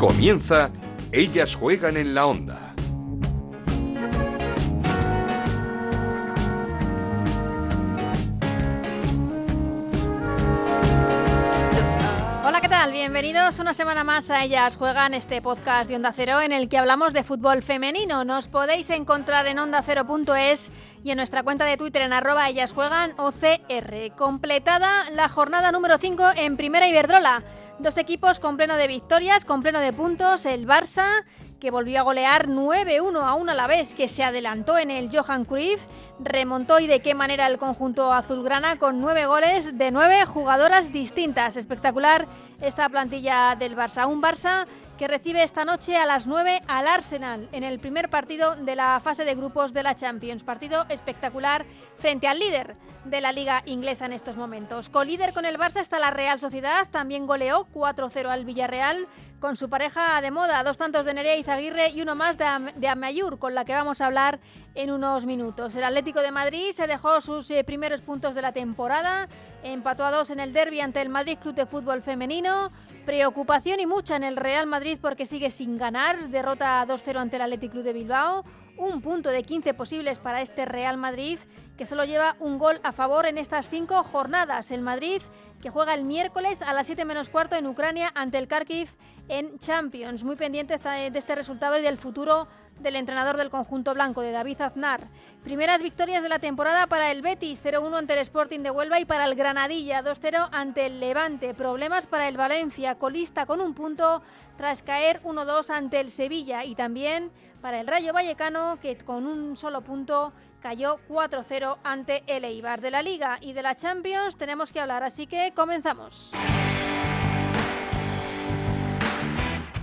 Comienza Ellas juegan en la onda. Hola, ¿qué tal? Bienvenidos una semana más a Ellas Juegan, este podcast de Onda Cero en el que hablamos de fútbol femenino. Nos podéis encontrar en ondacero.es y en nuestra cuenta de Twitter en arroba Ellas Juegan OCR. Completada la jornada número 5 en Primera Iberdrola. Dos equipos con pleno de victorias, con pleno de puntos. El Barça, que volvió a golear 9-1 a 1 a la vez, que se adelantó en el Johan Cruyff. Remontó y de qué manera el conjunto azulgrana con nueve goles de nueve jugadoras distintas. Espectacular esta plantilla del Barça. Un Barça que recibe esta noche a las 9 al Arsenal en el primer partido de la fase de grupos de la Champions. Partido espectacular frente al líder de la liga inglesa en estos momentos. Colíder con el Barça está la Real Sociedad, también goleó 4-0 al Villarreal con su pareja de moda, dos tantos de Nerea Izaguirre y uno más de, Am de Amayur, con la que vamos a hablar en unos minutos. El Atlético de Madrid se dejó sus eh, primeros puntos de la temporada, empató a dos en el derby ante el Madrid Club de Fútbol Femenino. Preocupación y mucha en el Real Madrid porque sigue sin ganar, derrota 2-0 ante el Athletic Club de Bilbao, un punto de 15 posibles para este Real Madrid que solo lleva un gol a favor en estas cinco jornadas. El Madrid que juega el miércoles a las 7 menos cuarto en Ucrania ante el Kharkiv en Champions. Muy pendiente de este resultado y del futuro del entrenador del conjunto blanco, de David Aznar. Primeras victorias de la temporada para el Betis, 0-1 ante el Sporting de Huelva y para el Granadilla, 2-0 ante el Levante. Problemas para el Valencia, colista con un punto tras caer 1-2 ante el Sevilla y también para el Rayo Vallecano que con un solo punto cayó 4-0 ante el Eibar. De la Liga y de la Champions tenemos que hablar, así que comenzamos.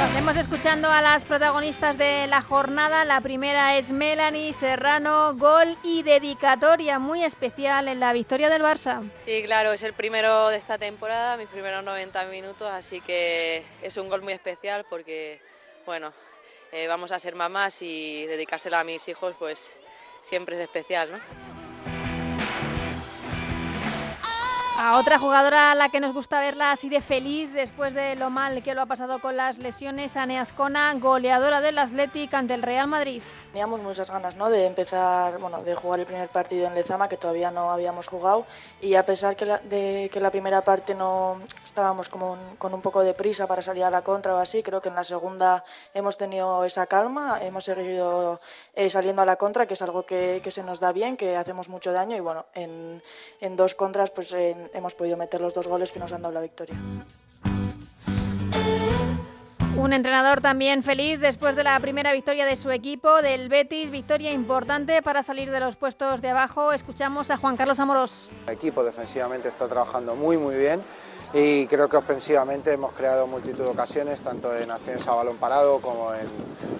Hacemos escuchando a las protagonistas de la jornada. La primera es Melanie Serrano, gol y dedicatoria muy especial en la victoria del Barça. Sí, claro, es el primero de esta temporada, mis primeros 90 minutos, así que es un gol muy especial porque, bueno, eh, vamos a ser mamás y dedicárselo a mis hijos, pues siempre es especial, ¿no? A otra jugadora a la que nos gusta verla así de feliz después de lo mal que lo ha pasado con las lesiones, Ane Azcona, goleadora del Athletic ante el Real Madrid. Teníamos muchas ganas ¿no? de empezar, bueno, de jugar el primer partido en Lezama, que todavía no habíamos jugado, y a pesar que la, de que la primera parte no estábamos como un, con un poco de prisa para salir a la contra o así, creo que en la segunda hemos tenido esa calma, hemos seguido eh, saliendo a la contra, que es algo que, que, se nos da bien, que hacemos mucho daño, y bueno, en, en dos contras pues en, hemos podido meter los dos goles que nos han dado la victoria. Un entrenador también feliz después de la primera victoria de su equipo, del Betis, victoria importante para salir de los puestos de abajo. Escuchamos a Juan Carlos Amorós. El equipo defensivamente está trabajando muy muy bien y creo que ofensivamente hemos creado multitud de ocasiones, tanto en acciones a balón parado como en,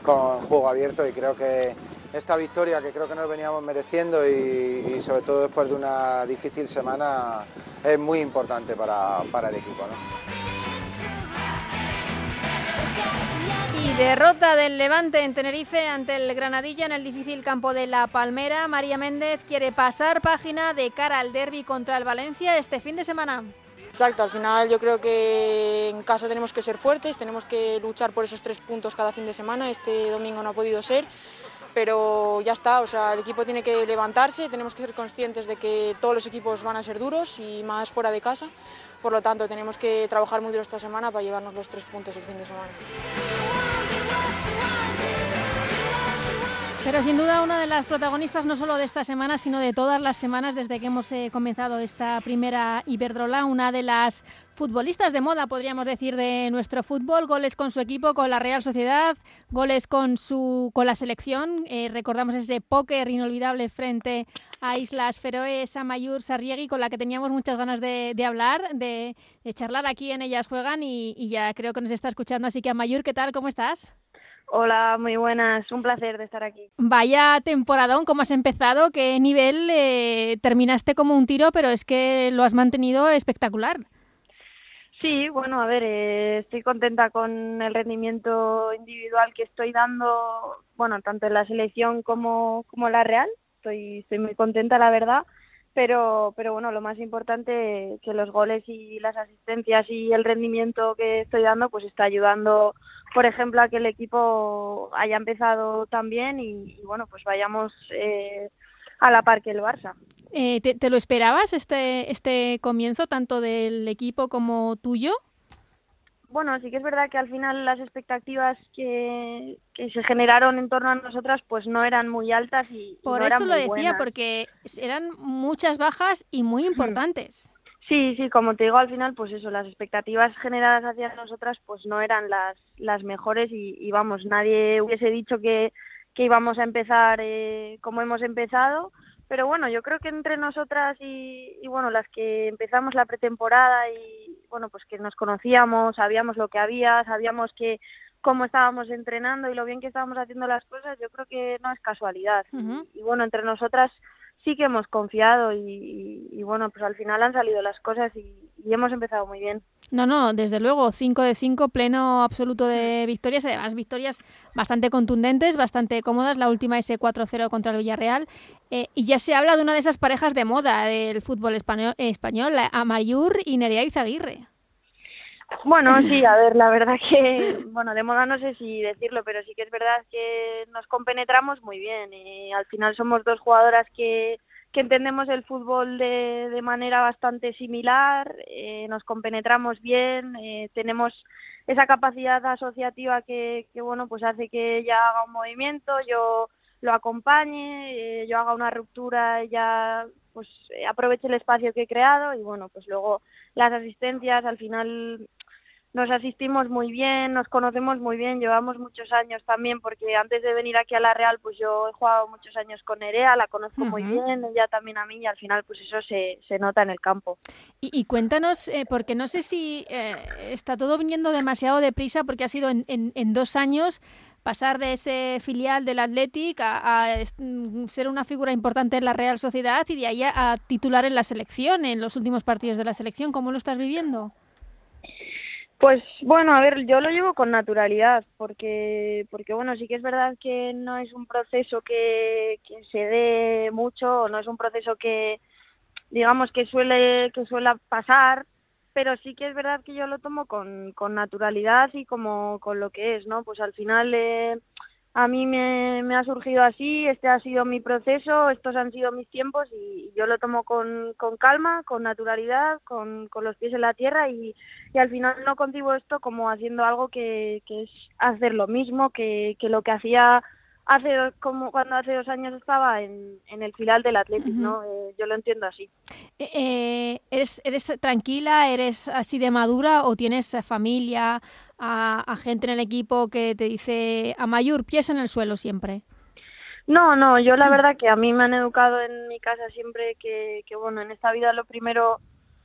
con juego abierto y creo que esta victoria que creo que nos veníamos mereciendo y, y sobre todo después de una difícil semana es muy importante para, para el equipo. ¿no? Y derrota del Levante en Tenerife ante el Granadilla en el difícil campo de La Palmera. María Méndez quiere pasar página de cara al derby contra el Valencia este fin de semana. Exacto, al final yo creo que en casa tenemos que ser fuertes, tenemos que luchar por esos tres puntos cada fin de semana. Este domingo no ha podido ser, pero ya está, o sea, el equipo tiene que levantarse, tenemos que ser conscientes de que todos los equipos van a ser duros y más fuera de casa. Por lo tanto, tenemos que trabajar muy duro esta semana para llevarnos los tres puntos el fin de semana. Pero sin duda una de las protagonistas no solo de esta semana, sino de todas las semanas desde que hemos eh, comenzado esta primera Iberdrola, una de las futbolistas de moda, podríamos decir, de nuestro fútbol, goles con su equipo, con la Real Sociedad, goles con su con la selección. Eh, recordamos ese póker inolvidable frente a Islas Feroe, Samayur, Sarriegui, con la que teníamos muchas ganas de, hablar, de, de, charlar aquí en Ellas Juegan y, y, ya creo que nos está escuchando. Así que Amayur, ¿qué tal? ¿Cómo estás? Hola, muy buenas. Un placer de estar aquí. Vaya temporadón, ¿cómo has empezado? ¿Qué nivel eh, terminaste como un tiro, pero es que lo has mantenido espectacular? Sí, bueno, a ver, eh, estoy contenta con el rendimiento individual que estoy dando, bueno, tanto en la selección como, como en la Real. Estoy, estoy muy contenta, la verdad pero, pero bueno, lo más importante que los goles y las asistencias y el rendimiento que estoy dando, pues está ayudando, por ejemplo, a que el equipo haya empezado tan bien y, bueno, pues vayamos eh, a la par que el Barça. Eh, ¿te, ¿te, lo esperabas este, este comienzo, tanto del equipo como tuyo? bueno, sí que es verdad que al final las expectativas que, se generaron en torno a nosotras pues no eran muy altas y por eso lo decía porque eran muchas bajas y muy importantes. Sí, sí, como te digo al final pues eso las expectativas generadas hacia nosotras pues no eran las las mejores y, vamos nadie hubiese dicho que, que íbamos a empezar eh, como hemos empezado pero bueno yo creo que entre nosotras y, y bueno las que empezamos la pretemporada y bueno, pues que nos conocíamos, sabíamos lo que había, sabíamos que cómo estábamos entrenando y lo bien que estábamos haciendo las cosas, yo creo que no es casualidad. y, bueno, entre nosotras sí que hemos confiado y, bueno, pues al final han salido las cosas y, hemos empezado muy bien. No, no, desde luego, 5 de 5, pleno absoluto de victorias, además victorias bastante contundentes, bastante cómodas, la última ese 4-0 contra el Villarreal, eh, y ya se habla de una de esas parejas de moda del fútbol español, español Amayur y Nerea Izaguirre. Bueno, sí, a ver, la verdad que, bueno, de moda no sé si decirlo, pero sí que es verdad que nos compenetramos muy bien y al final somos dos jugadoras que, que entendemos el fútbol de, de manera bastante similar, eh, nos compenetramos bien, eh, tenemos esa capacidad asociativa que, que, bueno, pues hace que ella haga un movimiento, yo lo acompañe, eh, yo haga una ruptura, ella pues aproveche el espacio que he creado y bueno, pues luego las asistencias al final nos asistimos muy bien, nos conocemos muy bien, llevamos muchos años también, porque antes de venir aquí a La Real, pues yo he jugado muchos años con Nerea, la conozco muy bien, ella también a mí, y al final pues eso se, se nota en el campo. Y, cuéntanos, eh, porque no sé si eh, está todo viniendo demasiado deprisa, porque ha sido en, en, dos años pasar de ese filial del Athletic a, mm, ser una figura importante en la Real Sociedad y de ahí a titular en la selección, en los últimos partidos de la selección. ¿Cómo lo estás viviendo? Pues bueno, a ver, yo lo llevo con naturalidad, porque, porque bueno, sí que es verdad que no es un proceso que, se dé mucho, no es un proceso que, digamos, que suele, que suele pasar, pero sí que es verdad que yo lo tomo con, con naturalidad y como con lo que es, ¿no? Pues al final eh, a mí me, ha surgido así, este ha sido mi proceso, estos han sido mis tiempos y yo lo tomo con, con calma, con naturalidad, con, los pies en la tierra y, y, al final no concibo esto como haciendo algo que, que es hacer lo mismo que, que lo que hacía hace como cuando hace dos años estaba en, en el final del Atlético, ¿no? Eh, yo lo entiendo así. Eh, eh, ¿eres, ¿Eres tranquila, eres así de madura o tienes familia, a, gente en el equipo que te dice a mayor pies en el suelo siempre? No, no, yo la verdad que a mí me han educado en mi casa siempre que, que bueno, en esta vida lo primero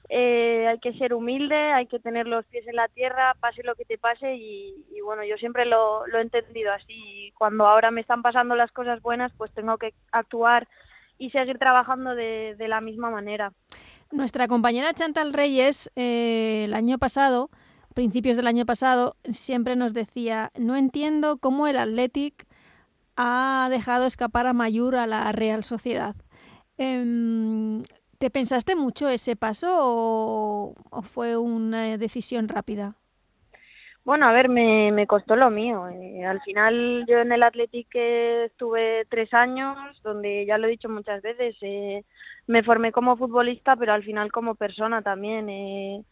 eh, hay que ser humilde, hay que tener los pies en la tierra, pase lo que te pase y, bueno, yo siempre lo, he entendido así. Cuando ahora me están pasando las cosas buenas, pues tengo que actuar y seguir trabajando de, la misma manera. Nuestra compañera Chantal Reyes eh, el año pasado, principios del año pasado, siempre nos decía, no entiendo cómo el Athletic ha dejado escapar a Mayur a la Real Sociedad. Eh, ¿Te pensaste mucho ese paso o, fue una decisión rápida? Bueno, a ver, me, costó lo mío. Eh, al final yo en el Athletic estuve tres años, donde ya lo he dicho muchas veces, eh, me formé como futbolista, pero al final como persona también. Eh,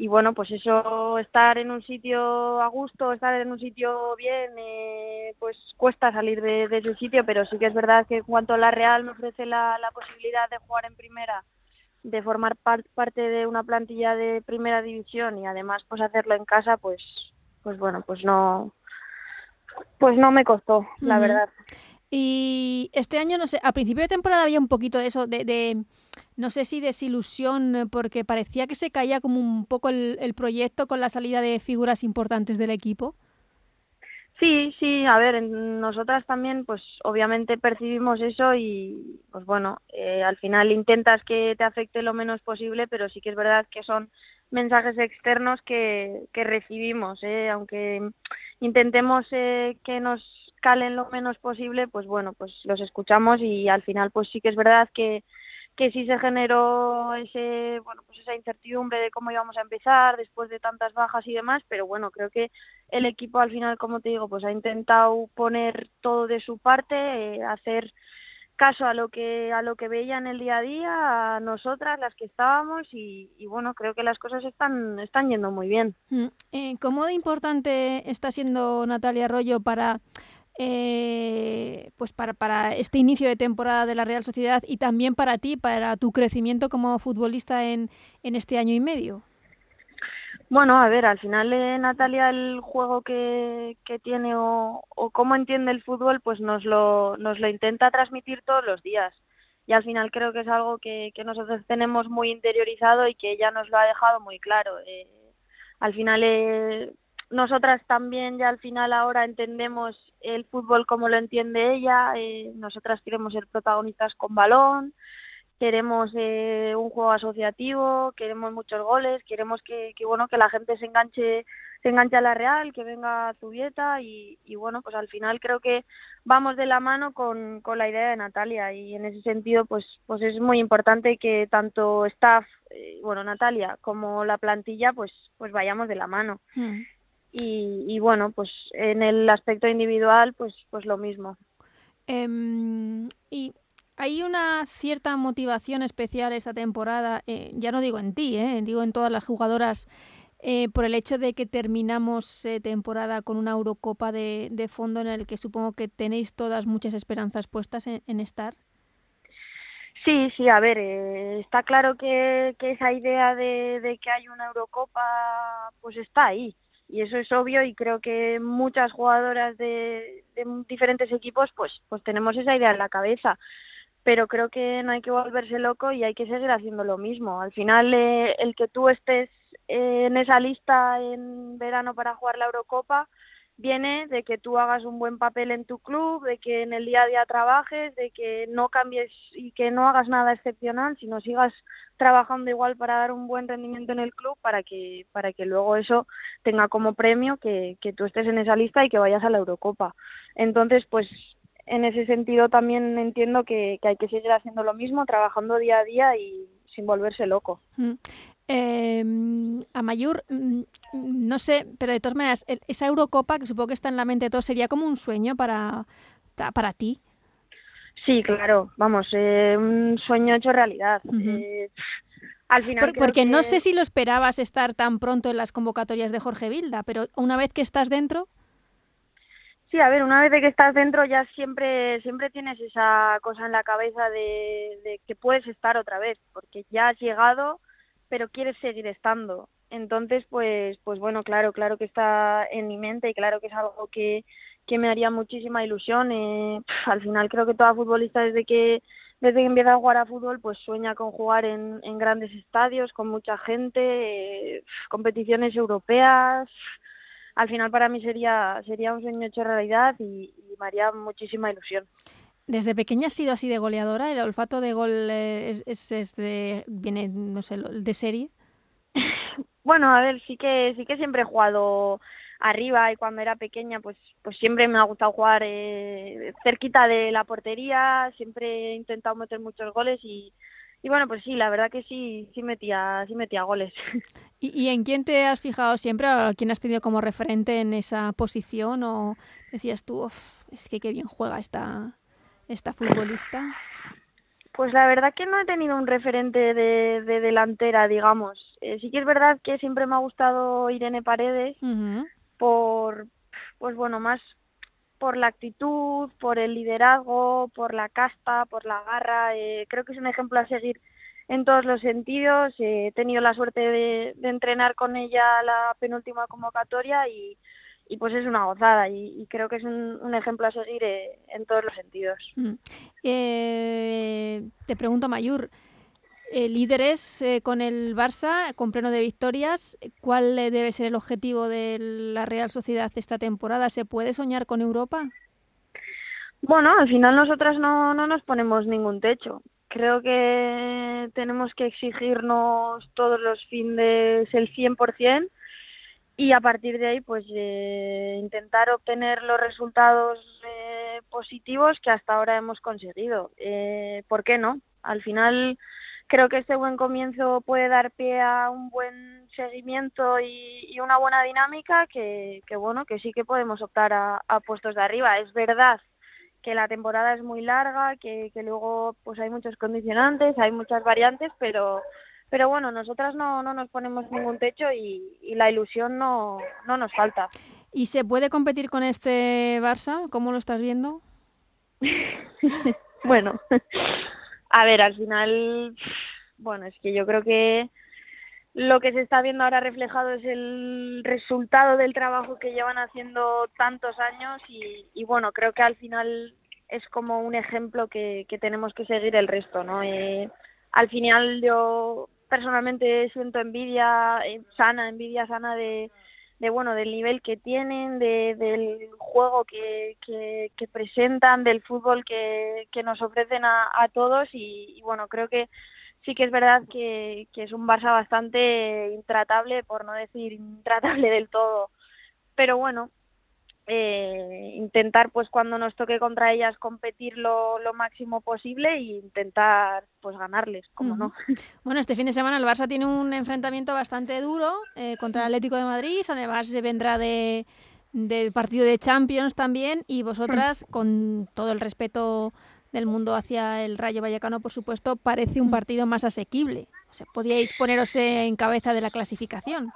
y bueno, pues eso, estar en un sitio a gusto, estar en un sitio bien, eh, pues cuesta salir de, de, ese sitio, pero sí que es verdad que en cuanto a la Real me ofrece la, la posibilidad de jugar en primera, de formar parte de una plantilla de primera división y además pues hacerlo en casa, pues, pues bueno, pues no, pues no me costó, la verdad. Y este año, no sé, a principio de temporada había un poquito de eso, de, no sé si desilusión, porque parecía que se caía como un poco el, proyecto con la salida de figuras importantes del equipo. Sí, sí, a ver, nosotras también, pues obviamente percibimos eso y, pues bueno, eh, al final intentas que te afecte lo menos posible, pero sí que es verdad que son mensajes externos que, que recibimos, ¿eh? aunque intentemos eh, que nos calen lo menos posible, pues bueno, pues los escuchamos y al final, pues sí que es verdad que que sí se generó ese bueno pues esa incertidumbre de cómo íbamos a empezar después de tantas bajas y demás pero bueno creo que el equipo al final como te digo pues ha intentado poner todo de su parte eh, hacer caso a lo que a lo que veía en el día a día a nosotras las que estábamos y, bueno creo que las cosas están están yendo muy bien. Mm, eh, cómo de importante está siendo Natalia Arroyo para eh, pues para, para este inicio de temporada de la Real Sociedad y también para ti, para tu crecimiento como futbolista en, en este año y medio? Bueno, a ver, al final eh, Natalia el juego que, que tiene o, o cómo entiende el fútbol, pues nos lo, nos lo intenta transmitir todos los días. Y al final creo que es algo que, que nosotros tenemos muy interiorizado y que ella nos lo ha dejado muy claro. Eh, al final eh, nosotras también ya al final ahora entendemos el fútbol como lo entiende ella, eh, nosotras queremos ser protagonistas con balón, queremos eh, un juego asociativo, queremos muchos goles, queremos que, que, bueno que la gente se enganche se enganche a la Real, que venga a Zubieta y, y bueno pues al final creo que vamos de la mano con, con la idea de Natalia y en ese sentido pues pues es muy importante que tanto staff eh, bueno Natalia como la plantilla pues pues vayamos de la mano. Mm y, y, bueno, pues en el aspecto individual, pues, pues lo mismo. Eh, y hay una cierta motivación especial esta temporada, eh, ya no digo en ti, eh, digo en todas las jugadoras, eh, por el hecho de que terminamos eh, temporada con una Eurocopa de, de, fondo en el que supongo que tenéis todas muchas esperanzas puestas en, en estar. Sí, sí, a ver, eh, está claro que, que esa idea de, de que hay una Eurocopa pues está ahí y eso es obvio y creo que muchas jugadoras de, de, diferentes equipos pues pues tenemos esa idea en la cabeza. Pero creo que no hay que volverse loco y hay que seguir haciendo lo mismo. Al final eh, el que tú estés eh, en esa lista en verano para jugar la Eurocopa viene de que tú hagas un buen papel en tu club, de que en el día a día trabajes, de que no cambies y que no hagas nada excepcional, sino sigas trabajando igual para dar un buen rendimiento en el club para que para que luego eso tenga como premio que, que tú estés en esa lista y que vayas a la Eurocopa. Entonces, pues en ese sentido también entiendo que, que hay que seguir haciendo lo mismo, trabajando día a día y sin volverse loco. Eh, a Mayur, mm, no sé, pero de todas maneras, esa Eurocopa, que supongo que está en la mente de todos, sería como un sueño para, para ti. Sí, claro, vamos, eh, un sueño hecho realidad. Uh -huh. eh, al final Por, porque que... no sé si lo esperabas estar tan pronto en las convocatorias de Jorge Vilda, pero una vez que estás dentro. Sí, a ver, una vez de que estás dentro ya siempre siempre tienes esa cosa en la cabeza de, de que puedes estar otra vez, porque ya has llegado, pero quieres seguir estando. Entonces, pues, pues bueno, claro, claro que está en mi mente y claro que es algo que, que me haría muchísima ilusión. Eh, al final creo que toda futbolista desde que desde que empieza a jugar a fútbol, pues sueña con jugar en, en grandes estadios, con mucha gente, eh, competiciones europeas. Al final para mí sería sería un sueño hecho realidad y, y me haría muchísima ilusión. ¿Desde pequeña has sido así de goleadora? ¿El olfato de gol es, es, es de, viene, no sé, de serie? bueno, a ver, sí que sí que siempre he jugado arriba y cuando era pequeña pues pues siempre me ha gustado jugar eh, cerquita de la portería, siempre he intentado meter muchos goles y, y bueno, pues sí, la verdad que sí sí metía sí metía goles. ¿Y, y en quién te has fijado siempre? ¿A quién has tenido como referente en esa posición o decías tú, es que qué bien juega esta esta futbolista? Pues la verdad que no he tenido un referente de, de delantera, digamos. Eh, sí que es verdad que siempre me ha gustado Irene Paredes uh -huh. por, pues bueno, más por la actitud, por el liderazgo, por la casta, por la garra. Eh, creo que es un ejemplo a seguir en todos los sentidos. Eh, he tenido la suerte de, de entrenar con ella la penúltima convocatoria y, y pues es una gozada y, y creo que es un, un, ejemplo a seguir eh, en todos los sentidos. Mm. Eh, te pregunto, Mayur, eh, líderes eh, con el Barça, con pleno de victorias. ¿Cuál debe ser el objetivo de la Real Sociedad esta temporada? ¿Se puede soñar con Europa? Bueno, al final nosotras no, no nos ponemos ningún techo. Creo que tenemos que exigirnos todos los fines el 100% y a partir de ahí pues eh, intentar obtener los resultados eh, positivos que hasta ahora hemos conseguido. Eh, ¿Por qué no? Al final creo que este buen comienzo puede dar pie a un buen seguimiento y, una buena dinámica que, bueno que sí que podemos optar a, puestos de arriba. Es verdad que la temporada es muy larga, que, que luego pues hay muchos condicionantes, hay muchas variantes, pero pero bueno, nosotras no, no nos ponemos ningún techo y, y la ilusión no, no nos falta. ¿Y se puede competir con este Barça? ¿Cómo lo estás viendo? bueno, a ver, al final, bueno, es que yo creo que lo que se está viendo ahora reflejado es el resultado del trabajo que llevan haciendo tantos años y, y bueno, creo que al final es como un ejemplo que, que tenemos que seguir el resto, ¿no? Eh, al final yo personalmente siento envidia eh, sana, envidia sana de, de bueno del nivel que tienen, de, del juego que, que, presentan, del fútbol que, que nos ofrecen a, a todos y, bueno creo que sí que es verdad que, que es un Barça bastante intratable, por no decir intratable del todo. Pero bueno, eh, intentar pues cuando nos toque contra ellas competir lo, lo máximo posible e intentar pues ganarles, como no. Bueno, este fin de semana el Barça tiene un enfrentamiento bastante duro eh, contra el Atlético de Madrid, además se vendrá de del partido de Champions también y vosotras con todo el respeto del mundo hacia el Rayo Vallecano, por supuesto, parece un partido más asequible. O sea, podíais poneros en cabeza de la clasificación.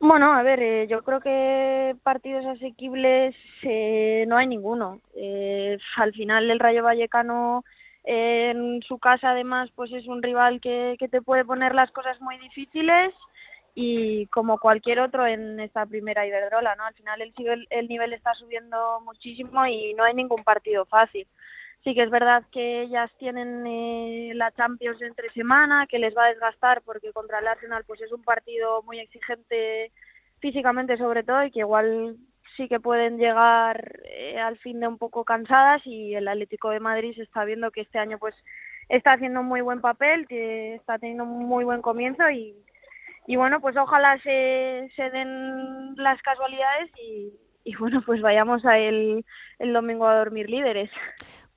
Bueno, a ver, eh, yo creo que partidos asequibles eh, no hay ninguno. Eh, al final el Rayo Vallecano en su casa además pues es un rival que, que te puede poner las cosas muy difíciles y como cualquier otro en esta primera Iberdrola, ¿no? Al final el, el nivel está subiendo muchísimo y no hay ningún partido fácil. Sí que es verdad que ellas tienen eh, la Champions entre semana, que les va a desgastar porque contra el Arsenal pues es un partido muy exigente físicamente sobre todo y que igual sí que pueden llegar eh, al fin de un poco cansadas y el Atlético de Madrid se está viendo que este año pues está haciendo un muy buen papel, que está teniendo un muy buen comienzo y, bueno pues ojalá se, den las casualidades y, y bueno pues vayamos a el, el domingo a dormir líderes.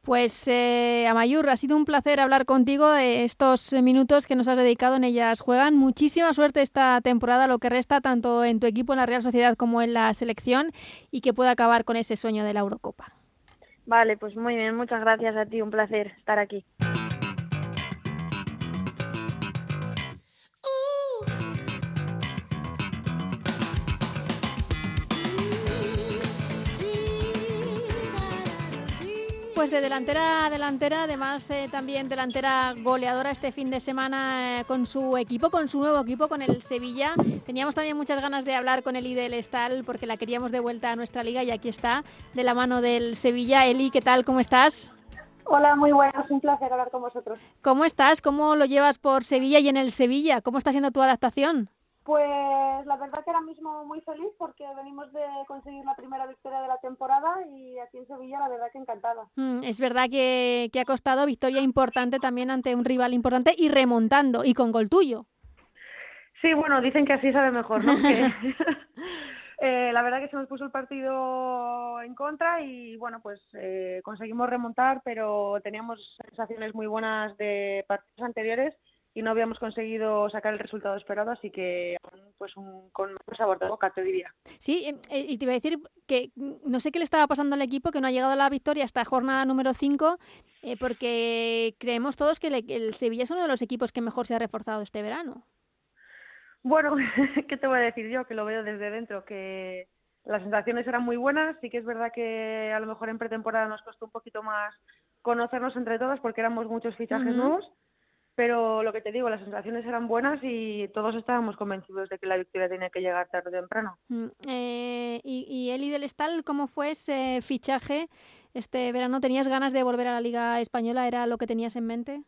Pues eh, Amayur, ha sido un placer hablar contigo de estos minutos que nos has dedicado en Ellas Juegan. Muchísima suerte esta temporada, lo que resta, tanto en tu equipo en la Real Sociedad como en la selección, y que pueda acabar con ese sueño de la Eurocopa. Vale, pues muy bien, muchas gracias a ti, un placer estar aquí. Pues de delantera a delantera, además eh, también delantera goleadora este fin de semana eh, con su equipo, con su nuevo equipo, con el Sevilla. Teníamos también muchas ganas de hablar con Eli del Estal porque la queríamos de vuelta a nuestra liga y aquí está, de la mano del Sevilla. Eli, ¿qué tal? ¿Cómo estás? Hola, muy buenas, un placer hablar con vosotros. ¿Cómo estás? ¿Cómo lo llevas por Sevilla y en el Sevilla? ¿Cómo está siendo tu adaptación? Pues la verdad que ahora mismo muy feliz porque venimos de conseguir la primera victoria de la temporada y aquí en Sevilla la verdad que encantada. Mm, es verdad que, que ha costado victoria importante también ante un rival importante y remontando y con gol tuyo. Sí, bueno, dicen que así sabe mejor, ¿no? eh, la verdad que se nos puso el partido en contra y bueno, pues eh, conseguimos remontar, pero teníamos sensaciones muy buenas de partidos anteriores y no habíamos conseguido sacar el resultado esperado, así que pues un, con un sabor de boca, te diría. Sí, em, eh, y te iba a decir que mm, no sé qué le estaba pasando al equipo, que no ha llegado a la victoria hasta jornada número 5, eh, porque creemos todos que el Sevilla es uno de los equipos que mejor se ha reforzado este verano. Bueno, ¿qué te voy a decir yo? Que lo veo desde dentro, que las sensaciones eran muy buenas, sí que es verdad que a lo mejor en pretemporada nos costó un poquito más conocernos entre todos porque éramos muchos fichajes nuevos, pero lo que te digo, las sensaciones eran buenas y todos estábamos convencidos de que la victoria tenía que llegar tarde o temprano. Mm, eh, y, y Eli del Estal, ¿cómo fue ese fichaje este verano? ¿Tenías ganas de volver a la Liga Española? ¿Era lo que tenías en mente?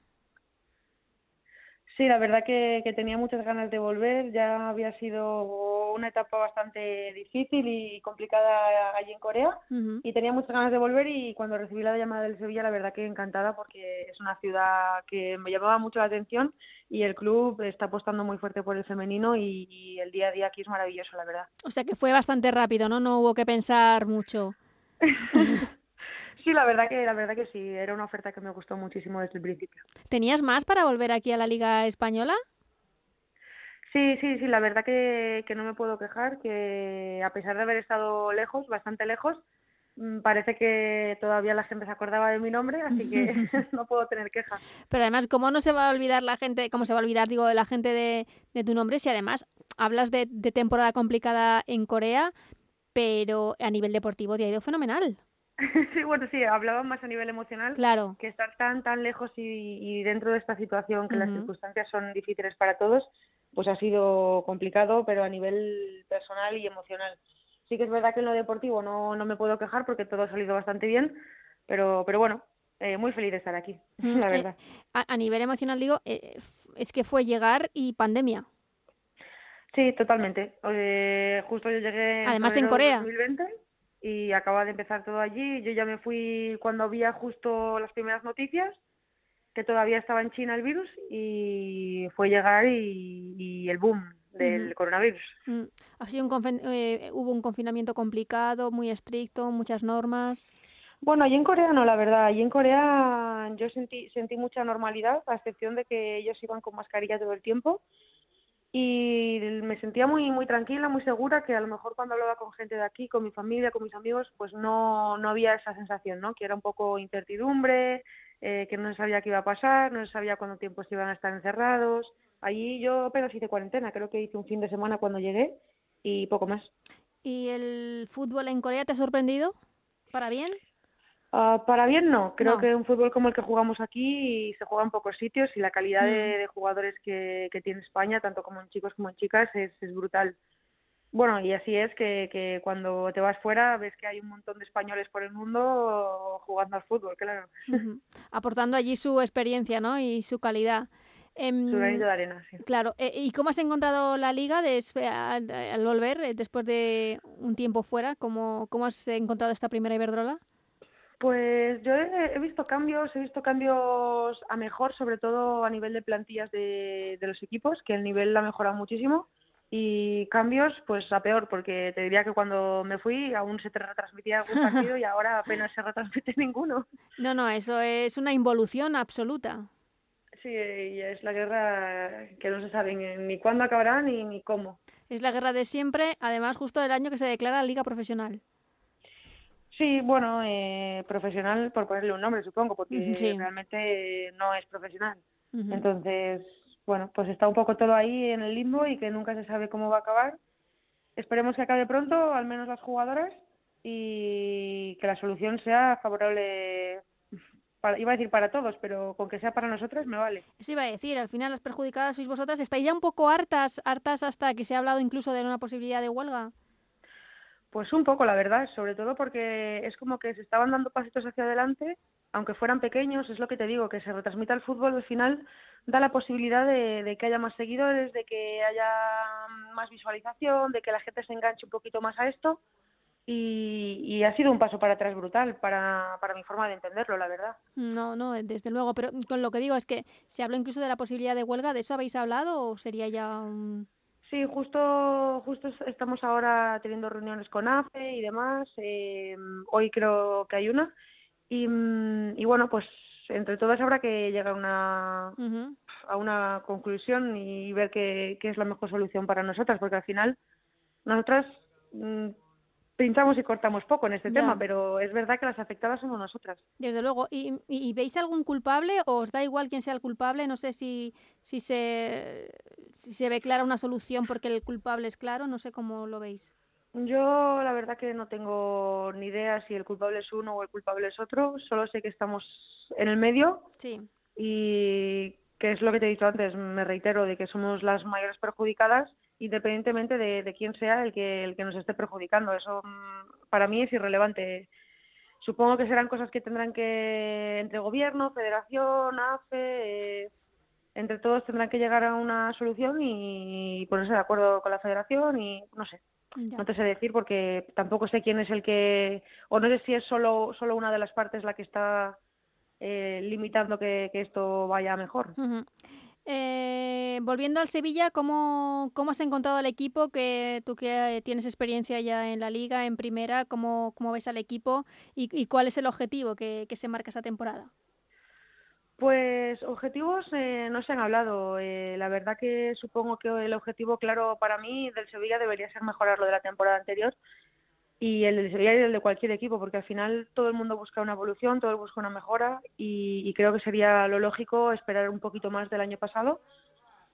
Sí, la verdad que, que, tenía muchas ganas de volver. Ya había sido una etapa bastante difícil y complicada allí en Corea y tenía muchas ganas de volver y cuando recibí la llamada del Sevilla, la verdad que encantada porque es una ciudad que me llamaba mucho la atención y el club está apostando muy fuerte por el femenino y, y el día a día aquí es maravilloso, la verdad. O sea que fue bastante rápido, ¿no? No hubo que pensar mucho. Sí, la verdad que la verdad que sí, era una oferta que me gustó muchísimo desde el principio. ¿Tenías más para volver aquí a la Liga Española? Sí, sí, sí, la verdad que, que no me puedo quejar, que a pesar de haber estado lejos, bastante lejos, mm, parece que todavía la gente se acordaba de mi nombre, así que no puedo tener queja. Pero además, ¿cómo no se va a olvidar la gente, cómo se va a olvidar, digo, la gente de, de tu nombre si además hablas de, de temporada complicada en Corea, pero a nivel deportivo te ha ido fenomenal? sí, bueno, sí, hablaba más a nivel emocional. Claro. Que estar tan, tan lejos y, y dentro de esta situación, que las circunstancias son difíciles para todos, pues ha sido complicado, pero a nivel personal y emocional. Sí que es verdad que en lo deportivo no, no me puedo quejar porque todo ha salido bastante bien, pero, pero bueno, eh, muy feliz de estar aquí, la verdad. Eh, a, a, nivel emocional, digo, eh, es que fue llegar y pandemia. Sí, totalmente. Eh, justo yo llegué. Además en Corea. 2020 y acaba de empezar todo allí. Yo ya me fui cuando había justo las primeras noticias, que todavía estaba en China el virus, y fue llegar y, y el boom del uh -huh. coronavirus. Mm. ¿Ha sido un eh, ¿Hubo un confinamiento complicado, muy estricto, muchas normas? Bueno, allí en Corea no, la verdad. Allí en Corea yo sentí, sentí mucha normalidad, a excepción de que ellos iban con mascarilla todo el tiempo y me sentía muy muy tranquila, muy segura que a lo mejor cuando hablaba con gente de aquí, con mi familia, con mis amigos, pues no, no había esa sensación, ¿no? Que era un poco incertidumbre, eh, que no se sabía qué iba a pasar, no se sabía cuánto tiempo se iban a estar encerrados. Allí yo apenas hice cuarentena, creo que hice un fin de semana cuando llegué y poco más. ¿Y el fútbol en Corea te ha sorprendido? ¿Para bien? Uh, para bien no, creo no. que un fútbol como el que jugamos aquí se juega en pocos sitios y la calidad mm. de, de, jugadores que, que, tiene España, tanto como en chicos como en chicas, es, es brutal. Bueno, y así es que, que, cuando te vas fuera ves que hay un montón de españoles por el mundo jugando al fútbol, claro. Uh -huh. Aportando allí su experiencia ¿no? y su calidad. Eh, su granito de arena, sí. Claro. Eh, ¿Y cómo has encontrado la liga al, al, volver, eh, después de un tiempo fuera? ¿Cómo, ¿Cómo has encontrado esta primera Iberdrola? Pues yo he, he, visto cambios, he visto cambios a mejor, sobre todo a nivel de plantillas de, de los equipos, que el nivel ha mejorado muchísimo, y cambios pues a peor, porque te diría que cuando me fui aún se te retransmitía algún partido y ahora apenas se retransmite ninguno. No, no, eso es una involución absoluta. Sí, y es la guerra que no se sabe ni cuándo acabará ni, ni cómo. Es la guerra de siempre, además justo del año que se declara Liga Profesional. Sí, bueno, eh, profesional por ponerle un nombre, supongo, porque sí. realmente no es profesional. Uh -huh. Entonces, bueno, pues está un poco todo ahí en el limbo y que nunca se sabe cómo va a acabar. Esperemos que acabe pronto, al menos las jugadoras, y que la solución sea favorable, para, iba a decir para todos, pero con que sea para nosotras me vale. Eso iba a decir, al final las perjudicadas sois vosotras. ¿Estáis ya un poco hartas, hartas hasta que se ha hablado incluso de una posibilidad de huelga? Pues un poco, la verdad, sobre todo porque es como que se estaban dando pasitos hacia adelante, aunque fueran pequeños, es lo que te digo, que se retransmita el fútbol al final da la posibilidad de, de, que haya más seguidores, de que haya más visualización, de que la gente se enganche un poquito más a esto y, y ha sido un paso para atrás brutal para, para mi forma de entenderlo, la verdad. No, no, desde luego, pero con lo que digo es que se habló incluso de la posibilidad de huelga, ¿de eso habéis hablado o sería ya un...? Sí, justo, justo estamos ahora teniendo reuniones con AFE y demás. Eh, hoy creo que hay una. Y, y, bueno, pues entre todas habrá que llegar a una, uh -huh. a una conclusión y ver qué, qué, es la mejor solución para nosotras, porque al final nosotras mmm, pinchamos y cortamos poco en este ya. tema, pero es verdad que las afectadas somos nosotras. Desde luego. ¿Y, ¿Y, veis algún culpable o os da igual quién sea el culpable? No sé si, si, se, si se ve clara una solución porque el culpable es claro, no sé cómo lo veis. Yo la verdad que no tengo ni idea si el culpable es uno o el culpable es otro, solo sé que estamos en el medio sí. y que es lo que te he dicho antes, me reitero, de que somos las mayores perjudicadas independientemente de, de quién sea el que, el que nos esté perjudicando. Eso mm, para mí es irrelevante. Supongo que serán cosas que tendrán que, entre gobierno, federación, AFE, eh, entre todos tendrán que llegar a una solución y ponerse de acuerdo con la federación y no sé. No te sé decir porque tampoco sé quién es el que, o no sé si es solo, solo una de las partes la que está eh, limitando que, esto vaya mejor. Eh, volviendo al Sevilla, ¿cómo, ¿cómo has encontrado al equipo? Que tú que tienes experiencia ya en la liga, en primera, ¿cómo, cómo ves al equipo y, cuál es el objetivo que, que se marca esta temporada? Pues objetivos eh, no se han hablado. Eh, la verdad que supongo que el objetivo claro para mí del Sevilla debería ser mejorar lo de la temporada anterior y el del Sevilla y el de cualquier equipo, porque al final todo el mundo busca una evolución, todo el mundo busca una mejora y, creo que sería lo lógico esperar un poquito más del año pasado.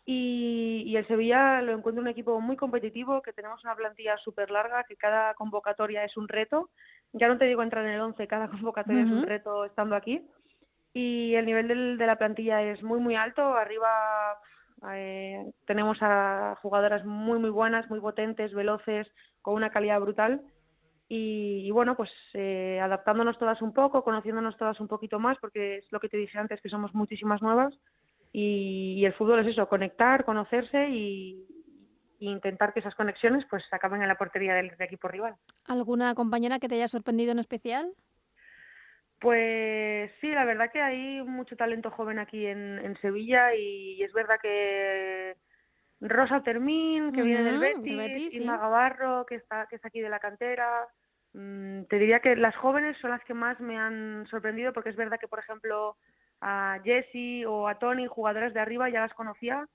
Y, y el Sevilla lo encuentro un equipo muy competitivo, que tenemos una plantilla súper larga, que cada convocatoria es un reto. Ya no te digo entrar en el 11, cada convocatoria es un reto estando aquí y el nivel del, de la plantilla es muy muy alto. Arriba eh, tenemos a jugadoras muy muy buenas muy potentes veloces con una calidad brutal. Y, bueno pues eh, adaptándonos todas un poco conociéndonos todas un poquito más porque es lo que te dije antes que somos muchísimas nuevas. Y, el fútbol es eso conectar conocerse y, intentar que esas conexiones pues acaben en la portería del equipo rival. Alguna compañera que te haya sorprendido en especial pues sí, la verdad que hay mucho talento joven aquí en, en Sevilla y, es verdad que Rosa Termín, que viene del Betis, Irma Gavarro, que está, que está aquí de la cantera. Mm, te diría que las jóvenes son las que más me han sorprendido porque es verdad que, por ejemplo, a Jessie o a Tony, jugadoras de arriba, ya las conocía,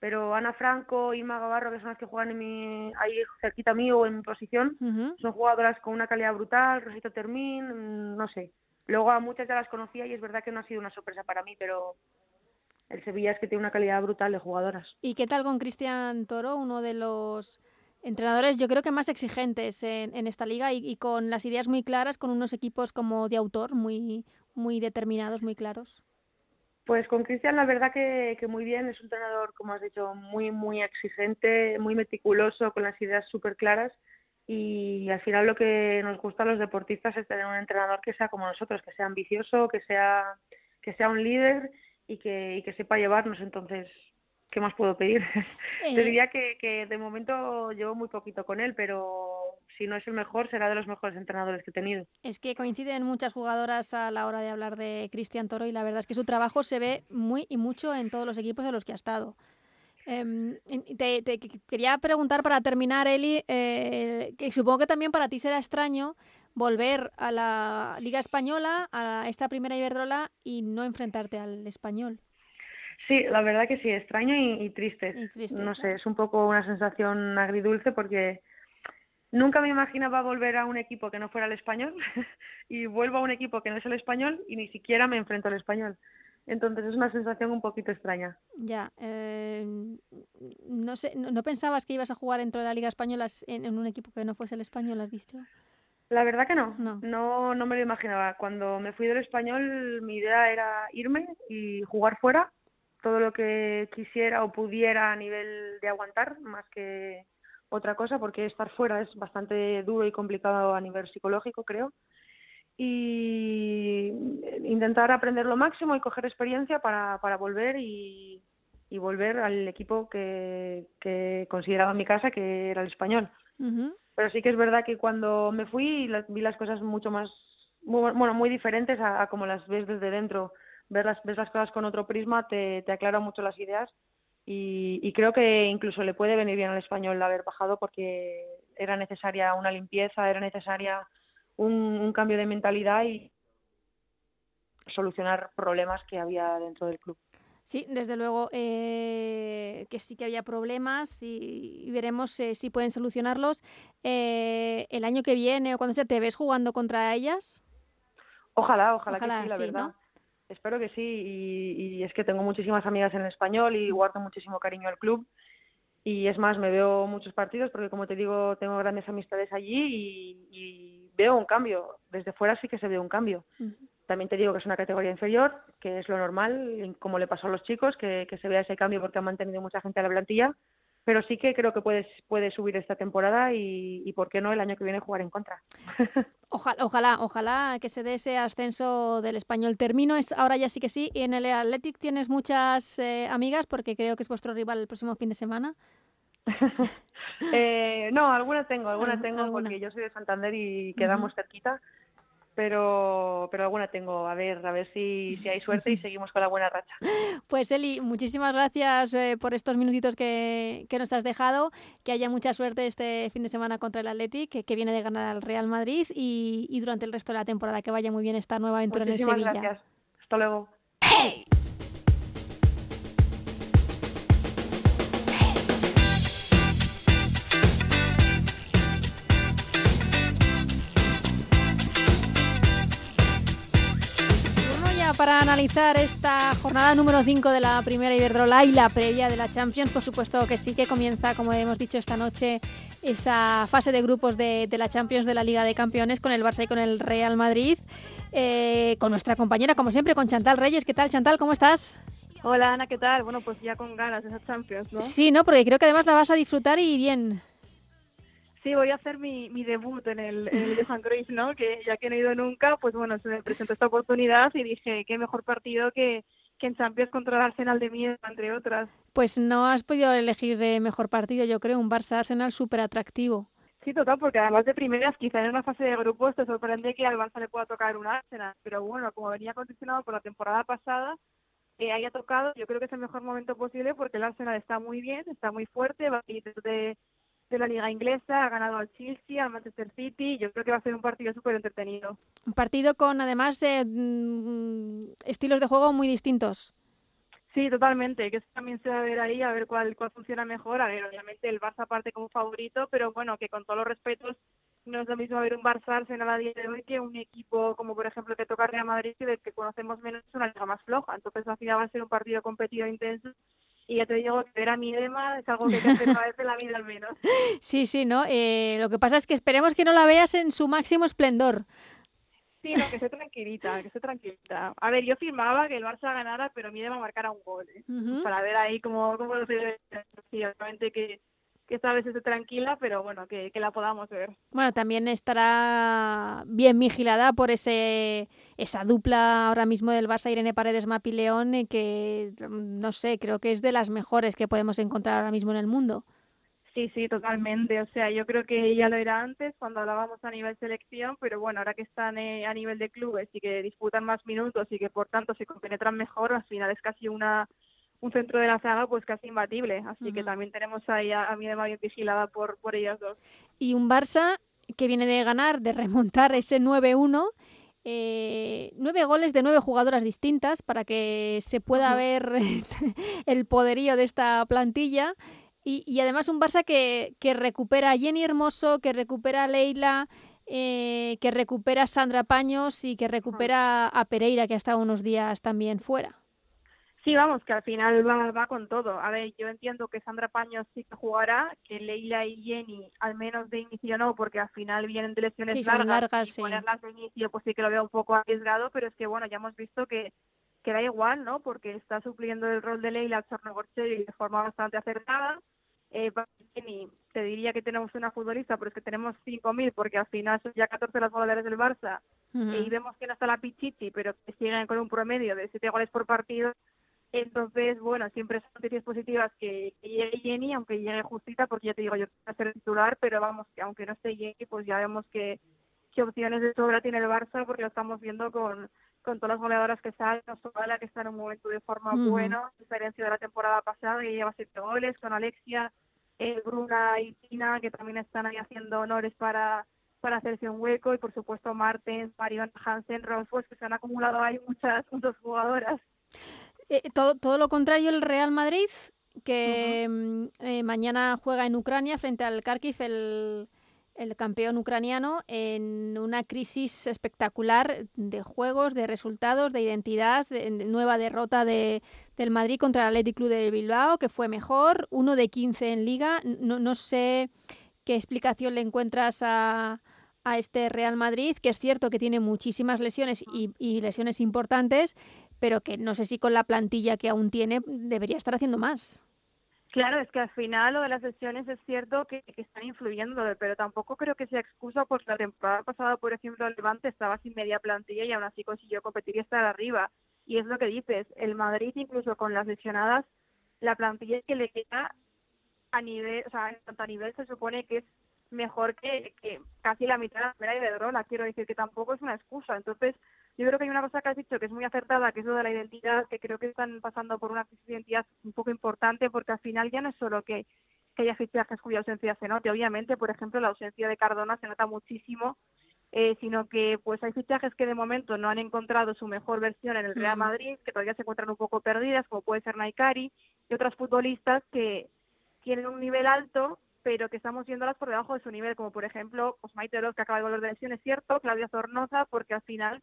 pero Ana Franco, Irma Gavarro, que son las que juegan en mi, ahí cerquita mío o en mi posición, son jugadoras con una calidad brutal, Rosita Termín, mm, no sé. Luego a muchas ya las conocía y es verdad que no ha sido una sorpresa para mí, pero el Sevilla es que tiene una calidad brutal de jugadoras. ¿Y qué tal con Cristian Toro, uno de los entrenadores yo creo que más exigentes en, esta liga y, con las ideas muy claras, con unos equipos como de autor muy, muy determinados, muy claros? Pues con Cristian la verdad que, que, muy bien, es un entrenador, como has dicho, muy, muy exigente, muy meticuloso, con las ideas súper claras y al final lo que nos gusta a los deportistas es tener un entrenador que sea como nosotros, que sea ambicioso, que sea que sea un líder y que, y que sepa llevarnos. Entonces, ¿qué más puedo pedir? Te eh. diría que, que de momento llevo muy poquito con él, pero si no es el mejor, será de los mejores entrenadores que he tenido. Es que coinciden muchas jugadoras a la hora de hablar de Cristian Toro y la verdad es que su trabajo se ve muy y mucho en todos los equipos en los que ha estado. Em, te, quería preguntar para terminar, Eli, eh, que supongo que también para ti será extraño volver a la Liga Española, a esta primera Iberdrola y no enfrentarte al español. Sí, la verdad que sí, extraño y, triste. no sé, es un poco una sensación agridulce porque nunca me imaginaba volver a un equipo que no fuera el español y vuelvo a un equipo que no es el español y ni siquiera me enfrento al español. Entonces es una sensación un poquito extraña. Ya, eh, no sé, no, pensabas que ibas a jugar dentro de la Liga Española en, un equipo que no fuese el español, has dicho? La verdad que no. no, no, no me lo imaginaba. Cuando me fui del español, mi idea era irme y jugar fuera todo lo que quisiera o pudiera a nivel de aguantar, más que otra cosa, porque estar fuera es bastante duro y complicado a nivel psicológico, creo y intentar aprender lo máximo y coger experiencia para, para volver y, y volver al equipo que, que consideraba mi casa, que era el español. Pero sí que es verdad que cuando me fui vi las cosas mucho más, muy, bueno, muy diferentes a, como las ves desde dentro. Ver las, ves las cosas con otro prisma te, te aclara mucho las ideas y, y creo que incluso le puede venir bien al español haber bajado porque era necesaria una limpieza, era necesaria un, cambio de mentalidad y solucionar problemas que había dentro del club. Sí, desde luego eh, que sí que había problemas y, veremos eh, si pueden solucionarlos. Eh, el año que viene o cuando sea, ¿te ves jugando contra ellas? Ojalá, ojalá, que sí, la verdad. Espero que sí y, es que tengo muchísimas amigas en español y guardo muchísimo cariño al club y es más, me veo muchos partidos porque como te digo, tengo grandes amistades allí y veo un cambio. Desde fuera sí que se ve un cambio. También te digo que es una categoría inferior, que es lo normal, como le pasó a los chicos, que, se vea ese cambio porque han mantenido mucha gente a la plantilla. pero sí que creo que puedes puede subir esta temporada y, y, por qué no el año que viene jugar en contra. Ojalá, ojalá, ojalá que se dé ese ascenso del español. Termino, es ahora ya sí que sí. Y en el Athletic tienes muchas eh, amigas porque creo que es vuestro rival el próximo fin de semana. eh, no, algunas tengo, algunas tengo porque yo soy de Santander y quedamos cerquita pero, pero alguna tengo. A ver, a ver si, si hay suerte y seguimos con la buena racha. Pues Eli, muchísimas gracias eh, por estos minutitos que, que, nos has dejado. Que haya mucha suerte este fin de semana contra el Athletic, que, que viene de ganar al Real Madrid y, y, durante el resto de la temporada que vaya muy bien esta nueva aventura en el Sevilla. Gracias. Hasta luego. ¡Hey! Para analizar esta jornada número 5 de la primera Iberdrola y la previa de la Champions. Por supuesto que sí que comienza, como hemos dicho esta noche, esa fase de grupos de, de la Champions de la Liga de Campeones con el Barça y con el Real Madrid. Eh, con nuestra compañera, como siempre, con Chantal Reyes. ¿Qué tal, Chantal? ¿Cómo estás? Hola, Ana, ¿qué tal? Bueno, pues ya con ganas de esa Champions, ¿no? Sí, ¿no? Porque creo que además la vas a disfrutar y bien. Sí, voy a hacer mi, mi debut en el, en el Johan Cruyff, ¿no? Que ya que no he ido nunca, pues bueno, se me presentó esta oportunidad y dije, qué mejor partido que, que en Champions contra el Arsenal de miedo, entre otras. Pues no has podido elegir mejor partido, yo creo, un Barça-Arsenal súper atractivo. Sí, total, porque además de primeras, quizá en una fase de grupos te sorprende que al Barça le pueda tocar un Arsenal, pero bueno, como venía condicionado por la temporada pasada, eh, haya tocado, yo creo que es el mejor momento posible porque el Arsenal está muy bien, está muy fuerte, va a ir de de la liga inglesa, ha ganado al Chelsea, al Manchester City, yo creo que va a ser un partido súper entretenido. Un partido con además de mm, estilos de juego muy distintos. Sí, totalmente, que eso también se va a ver ahí, a ver cuál, cuál funciona mejor. A ver, obviamente el Barça parte como favorito, pero bueno, que con todos los respetos, no es lo mismo ver un Barça Arsenal a día de hoy que un equipo como por ejemplo que toca Real Madrid, que del que conocemos menos es una liga más floja. Entonces al final va a ser un partido competido intenso y ya te digo que ver a mi Dema es algo que te hace la vida al menos. Sí, sí, ¿no? Eh, lo que pasa es que esperemos que no la veas en su máximo esplendor. Sí, no, que esté tranquilita, que esté tranquilita. A ver, yo firmaba que el Barça ganara, pero mi Dema marcara un gol, ¿eh? para ver ahí cómo, cómo lo se sí, obviamente que que esta vez esté tranquila, pero bueno, que, que, la podamos ver. Bueno, también estará bien vigilada por ese esa dupla ahora mismo del Barça, Irene Paredes Mapileón, eh, que mm, no sé, creo que es de las mejores que podemos encontrar ahora mismo en el mundo. Sí, sí, totalmente. O sea, yo creo que ya lo era antes cuando hablábamos a nivel selección, pero bueno, ahora que están eh, a nivel de clubes y que disputan más minutos y que por tanto se compenetran mejor, al final es casi una un centro de la saga pues casi imbatible, así que también tenemos ahí a, a de bien vigilada por, por ellas dos. Y un Barça que viene de ganar, de remontar ese 9-1, eh, nueve goles de nueve jugadoras distintas para que se pueda ver el poderío de esta plantilla. Y, y además un Barça que, que, recupera a Jenny Hermoso, que recupera a Leila, eh, que recupera a Sandra Paños y que recupera a Pereira, que ha estado unos días también fuera. Sí, vamos, que al final va, va, con todo. A ver, yo entiendo que Sandra Paños sí que jugará, que Leila y Jenny al menos de inicio no, porque al final vienen de lesiones sí, largas, largas y sí. ponerlas de inicio pues sí que lo veo un poco arriesgado, pero es que bueno, ya hemos visto que, que da igual, ¿no? Porque está supliendo el rol de Leila y de forma bastante acertada. Eh, Jenny, te diría que tenemos una futbolista, pero es que tenemos 5.000, porque al final son ya 14 las goleadores del Barça, uh -huh. y vemos que no está la Pichichi, pero que siguen con un promedio de 7 goles por partido, entonces, bueno, siempre son noticias positivas que, que, llegue Jenny, aunque llegue justita, porque ya te digo, yo quiero ser titular, pero vamos, que aunque no esté Jenny, pues ya vemos que, qué opciones de sobra tiene el Barça, porque lo estamos viendo con, con todas las goleadoras que salen, la que está en un momento de forma mm. bueno, a diferencia de la temporada pasada, que lleva siete goles, con Alexia, eh, Bruna y Tina, que también están ahí haciendo honores para para hacerse un hueco y por supuesto Martens, Marion Hansen, pues que se han acumulado ahí muchas, muchas jugadoras. Eh, todo, todo lo contrario el Real Madrid, que uh -huh. eh, mañana juega en Ucrania frente al Kharkiv, el, el, campeón ucraniano, en una crisis espectacular de juegos, de resultados, de identidad, de, de nueva derrota de, del Madrid contra el Athletic Club de Bilbao, que fue mejor, uno de 15 en Liga. No, no sé qué explicación le encuentras a, a este Real Madrid, que es cierto que tiene muchísimas lesiones y, y lesiones importantes, pero que no sé si con la plantilla que aún tiene debería estar haciendo más. Claro, es que al final lo de las lesiones es cierto que, están influyendo, pero tampoco creo que sea excusa porque la temporada pasada, por ejemplo, el Levante estaba sin media plantilla y aún así consiguió competir y estar arriba. Y es lo que dices, el Madrid incluso con las lesionadas, la plantilla que le queda a nivel, o sea, en cuanto a nivel se supone que es mejor que, que casi la mitad de la primera Iberdrola, quiero decir que tampoco es una excusa. Entonces, yo creo que hay una cosa que has dicho que es muy acertada, que es lo de la identidad, que creo que están pasando por una crisis de identidad un poco importante, porque al final ya no es solo que, que haya fichajes cuya ausencia se note, obviamente, por ejemplo, la ausencia de Cardona se nota muchísimo, eh, sino que pues hay fichajes que de momento no han encontrado su mejor versión en el Real Madrid, que todavía se encuentran un poco perdidas, como puede ser Naikari, y otras futbolistas que tienen un nivel alto, pero que estamos viéndolas por debajo de su nivel, como por ejemplo pues Maite que acaba de volver de lesión, es cierto, Claudia Zornoza, porque al final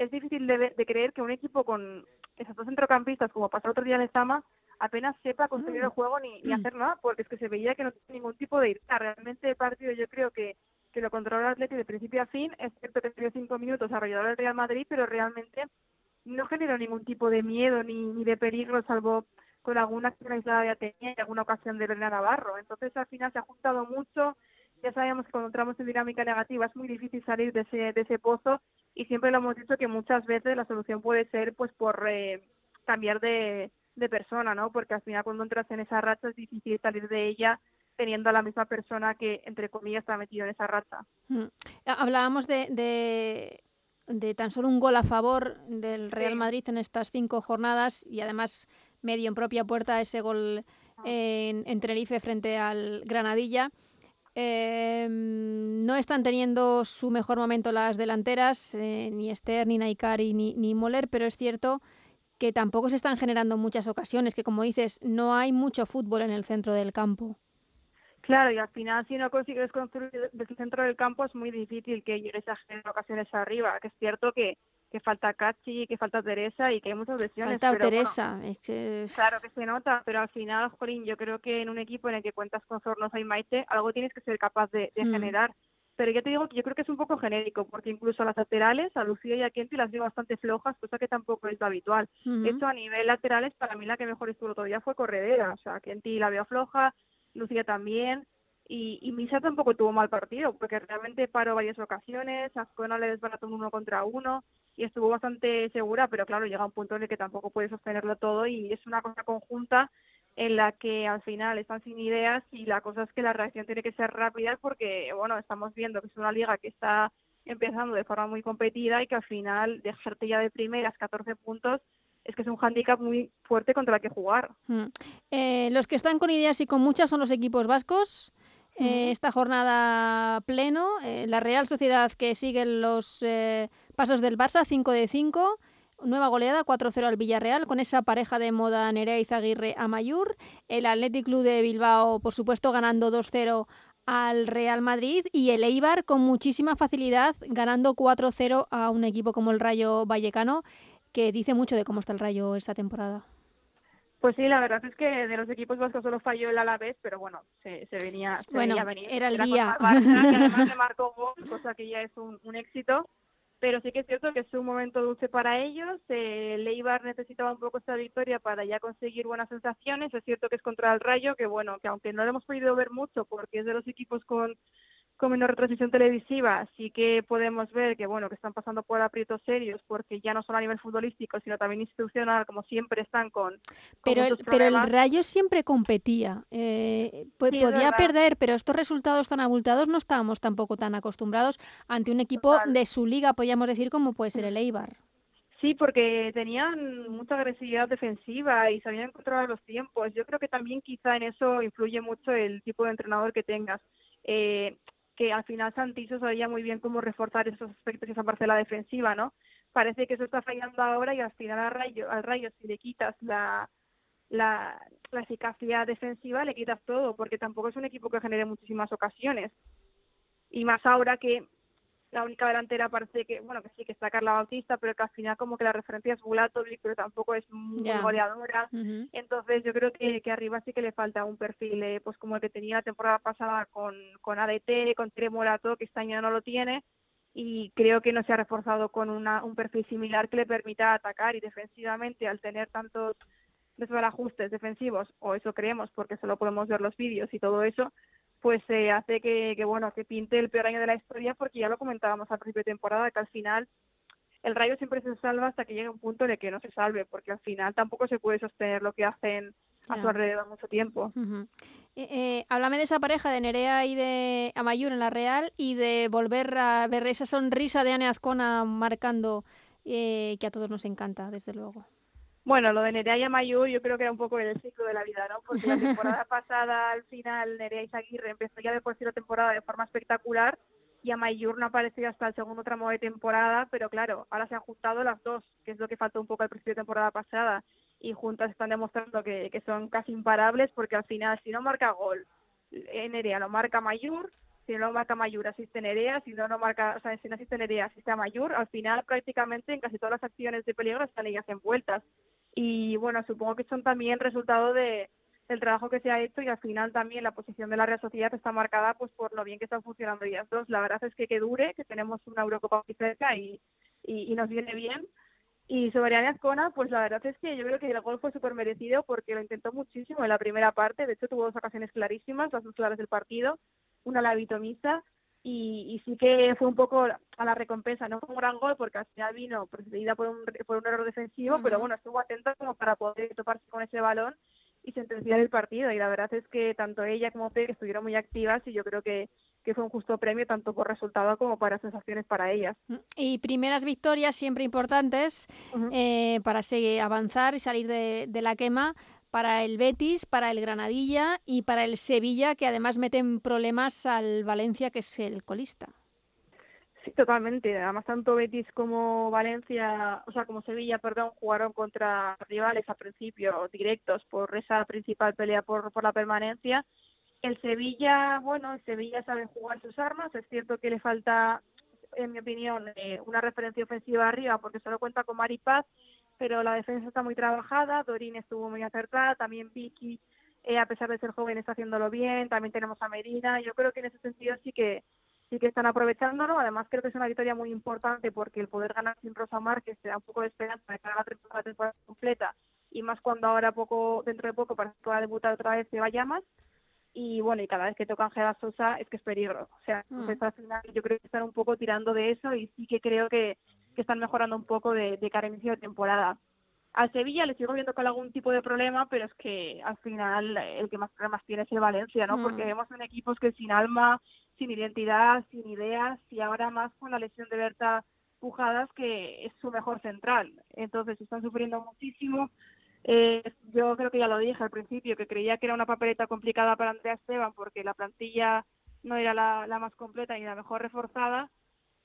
es difícil de, creer que un equipo con esos dos centrocampistas, como pasó otro día en Estama, apenas sepa construir el mm. juego ni, ni, hacer nada, porque es que se veía que no tiene ningún tipo de irta. Realmente el partido yo creo que, que lo controla el Atleti de principio a fin, es cierto que cinco minutos alrededor del Real Madrid, pero realmente no generó ningún tipo de miedo ni, ni de peligro, salvo con alguna acción aislada de Atenea y alguna ocasión de Belén Navarro. Entonces, al final se ha juntado mucho. Ya sabemos que cuando entramos en dinámica negativa es muy difícil salir de ese, de ese pozo y siempre lo hemos dicho que muchas veces la solución puede ser pues por eh, cambiar de, de persona, ¿no? Porque al final cuando entras en esa racha es difícil salir de ella teniendo a la misma persona que, entre comillas, está metido en esa racha. Mm. Hablábamos de, de, de, tan solo un gol a favor del Real Madrid en estas cinco jornadas y además medio en propia puerta ese gol en, en Tenerife frente al Granadilla. Em, no están teniendo su mejor momento las delanteras, eh, ni Esther, ni Naikari, ni, ni Moller, pero es cierto que tampoco se están generando muchas ocasiones, que como dices, no hay mucho fútbol en el centro del campo. Claro, y al final si no consigues construir desde el centro del campo es muy difícil que llegues a generar ocasiones arriba, que es cierto que que falta Cachi, que falta Teresa y que hay muchas lesiones. Falta Teresa, Claro que se nota, pero al final, Jorín, yo creo que en un equipo en el que cuentas con Zornosa y Maite, algo tienes que ser capaz de, mm. generar. Pero ya te digo que yo creo que es un poco genérico, porque incluso las laterales, a Lucía y a Kenti las veo bastante flojas, cosa que tampoco es lo habitual. Hecho, a nivel laterales, para mí la que mejor estuvo todavía fue Corredera. O sea, Kenti la veo floja, Lucía también. Y, y Misa tampoco tuvo mal partido, porque realmente paró varias ocasiones, Azcona le desbarató un uno contra uno y estuvo bastante segura, pero claro, llega un punto en el que tampoco puede sostenerlo todo y es una cosa conjunta en la que al final están sin ideas y la cosa es que la reacción tiene que ser rápida porque, bueno, estamos viendo que es una liga que está empezando de forma muy competida y que al final dejarte ya de primeras 14 puntos es que es un hándicap muy fuerte contra el que jugar. Mm. Eh, los que están con ideas y con muchas son los equipos vascos. Eh, esta jornada pleno, eh, la Real Sociedad que sigue los pasos del Barça, 5 de 5. Nueva goleada, 4-0 al Villarreal, con esa pareja de moda Nerea y Zaguirre a Mayur. El Athletic Club de Bilbao, por supuesto, ganando 2-0 al Real Madrid. Y el Eibar, con muchísima facilidad, ganando 4-0 a un equipo como el Rayo Vallecano, que dice mucho de cómo está el Rayo esta temporada. Pues sí, la verdad es que de los equipos vascos solo falló el Alavés, pero bueno, se, venía, se bueno, venir. Era el día. además le marcó gol, cosa que ya es un, éxito. Pero sí que es cierto que es un momento dulce para ellos. Eh, Leibar necesitaba un poco esta victoria para ya conseguir buenas sensaciones. Es cierto que es contra el Rayo, que bueno, que aunque no lo hemos podido ver mucho porque es de los equipos con con menos retransmisión televisiva sí que podemos ver que bueno que están pasando por aprietos serios porque ya no solo a nivel futbolístico sino también institucional como siempre están con, pero el, pero el Rayo siempre competía eh, podía perder pero estos resultados tan abultados no estábamos tampoco tan acostumbrados ante un equipo de su liga podríamos decir como puede ser el Eibar. Sí, porque tenían mucha agresividad defensiva y sabían controlar los tiempos. Yo creo que también quizá en eso influye mucho el tipo de entrenador que tengas. Eh, que al final Santiso sabía muy bien cómo reforzar esos aspectos y esa parcela defensiva, ¿no? Parece que eso está fallando ahora y al final al Rayo, al rayo si le quitas la, la, la eficacia defensiva, le quitas todo, porque tampoco es un equipo que genere muchísimas ocasiones. Y más ahora que la única delantera parece que, bueno, que sí, que está Carla Bautista, pero que al final como que la referencia es Bulatovic, pero tampoco es muy goleadora. Entonces yo creo que, que arriba sí que le falta un perfil, eh, pues como el que tenía la temporada pasada con, con ADT, con Tremolato, que este año no lo tiene, y creo que no se ha reforzado con una, un perfil similar que le permita atacar y defensivamente al tener tantos desbarajustes defensivos, o eso creemos porque solo podemos ver los vídeos y todo eso, pues se hace que, que, bueno, que pinte el peor año de la historia porque ya lo comentábamos al principio de temporada, que al final el Rayo siempre se salva hasta que llegue un punto de que no se salve, porque al final tampoco se puede sostener lo que hacen a su alrededor mucho tiempo. eh, eh, háblame de esa pareja de Nerea y de Amayur en la Real y de volver a ver esa sonrisa de Ane Azcona marcando eh, que a todos nos encanta, desde luego. Bueno, lo de Nerea y Amayur yo creo que era un poco el ciclo de la vida, ¿no? Porque la temporada pasada, al final, Nerea Izaguirre empezó ya de por sí la temporada de forma espectacular y Amayur no apareció hasta el segundo tramo de temporada, pero claro, ahora se han juntado las dos, que es lo que faltó un poco al principio de temporada pasada, y juntas están demostrando que, que son casi imparables, porque al final, si no marca gol, Nerea lo marca Mayur, si no lo marca Mayur asiste Nerea, si no lo marca, o sea, si no asiste Nerea asiste a Mayur, al final prácticamente en casi todas las acciones de peligro están ellas envueltas. Y bueno, supongo que son también resultado de, del trabajo que se ha hecho y al final también la posición de la Real Sociedad está marcada pues por lo bien que están funcionando ellas dos. La verdad es que que dure, que tenemos una Eurocopa muy cerca y, y, nos viene bien. Y sobre Ana Azcona, pues la verdad es que yo creo que el gol fue súper merecido porque lo intentó muchísimo en la primera parte. De hecho, tuvo dos ocasiones clarísimas, las dos claras del partido. Una la vitomista y, y sí que fue un poco a la recompensa. No fue un gran gol porque al final vino precedida por un, por un error defensivo, uh -huh. pero bueno, estuvo atenta como para poder toparse con ese balón y sentenciar el partido. Y la verdad es que tanto ella como Peg estuvieron muy activas y yo creo que, que fue un justo premio tanto por resultado como para sensaciones para ellas. Y primeras victorias siempre importantes uh -huh. eh, para seguir, avanzar y salir de, de la quema para el Betis, para el Granadilla y para el Sevilla, que además meten problemas al Valencia, que es el colista. Sí, totalmente. Además, tanto Betis como Valencia, o sea, como Sevilla, perdón, jugaron contra rivales a principio directos por esa principal pelea por, la permanencia. El Sevilla, bueno, el Sevilla sabe jugar sus armas. Es cierto que le falta, en mi opinión, eh, una referencia ofensiva arriba porque solo cuenta con Mari Paz, pero la defensa está muy trabajada. Dorín estuvo muy acertada, también Vicky, eh, a pesar de ser joven, está haciéndolo bien. También tenemos a Medina. Yo creo que en ese sentido sí que sí que están aprovechándolo. Además, creo que es una victoria muy importante porque el poder ganar sin Rosa Márquez te da un poco de esperanza de cara a la temporada completa y más cuando ahora poco dentro de poco para que pueda debutar otra vez se vaya más y bueno y cada vez que toca Ángela Sosa es que es peligro o sea mm. pues al final yo creo que están un poco tirando de eso y sí que creo que, que están mejorando un poco de, de cara a inicio de temporada al Sevilla le sigo viendo con algún tipo de problema pero es que al final el que más problemas tiene es el Valencia no mm. porque vemos en equipos que sin alma sin identidad, sin ideas y ahora más con la lesión de Berta Pujadas que es su mejor central. Entonces están sufriendo muchísimo. Eh, yo creo que ya lo dije al principio, que creía que era una papeleta complicada para Andrea Esteban porque la plantilla no era la, la más completa ni la mejor reforzada.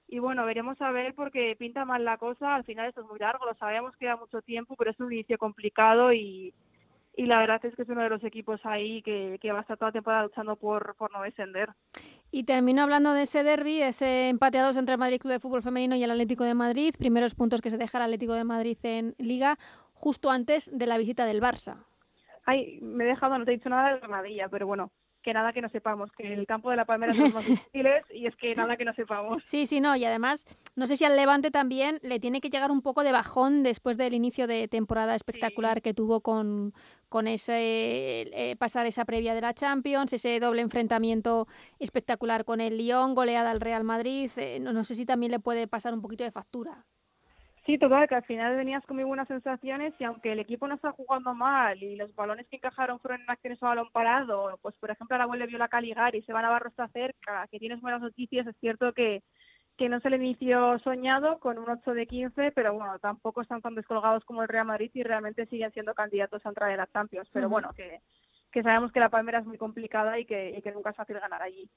Y bueno, veremos a ver porque pinta mal la cosa. Al final esto es muy largo, lo sabemos que da mucho tiempo, pero es un inicio complicado y, y la verdad es que es uno de los equipos ahí que, que va a estar toda la temporada luchando por, por no descender. Y termino hablando de ese derby, ese empate a dos entre el Madrid Club de Fútbol Femenino y el Atlético de Madrid, primeros puntos que se deja el Atlético de Madrid en Liga, justo antes de la visita del Barça. Ay, me he dejado, no te he dicho nada de Granadilla, pero bueno, que nada que no sepamos, que el campo de la Palmera es más difíciles y es que nada que no sepamos. Sí, sí, no, y además, no sé si al Levante también le tiene que llegar un poco de bajón después del inicio de temporada espectacular sí. que tuvo con, con ese eh, pasar esa previa de la Champions, ese doble enfrentamiento espectacular con el Lyon, goleada al Real Madrid, eh, no, no sé si también le puede pasar un poquito de factura. Sí, total, que al final venías con muy buenas sensaciones y aunque el equipo no está jugando mal y los balones que encajaron fueron en acciones a balón parado, pues por ejemplo la vuelve Viola Caligari, se va Navarro está cerca, que tienes buenas noticias, es cierto que, que no es el inicio soñado con un 8 de 15, pero bueno, tampoco están tan descolgados como el Real Madrid y realmente siguen siendo candidatos a entrar en la Champions, pero uh -huh. bueno, que, que sabemos que la Palmera es muy complicada y que, y que nunca es fácil ganar allí.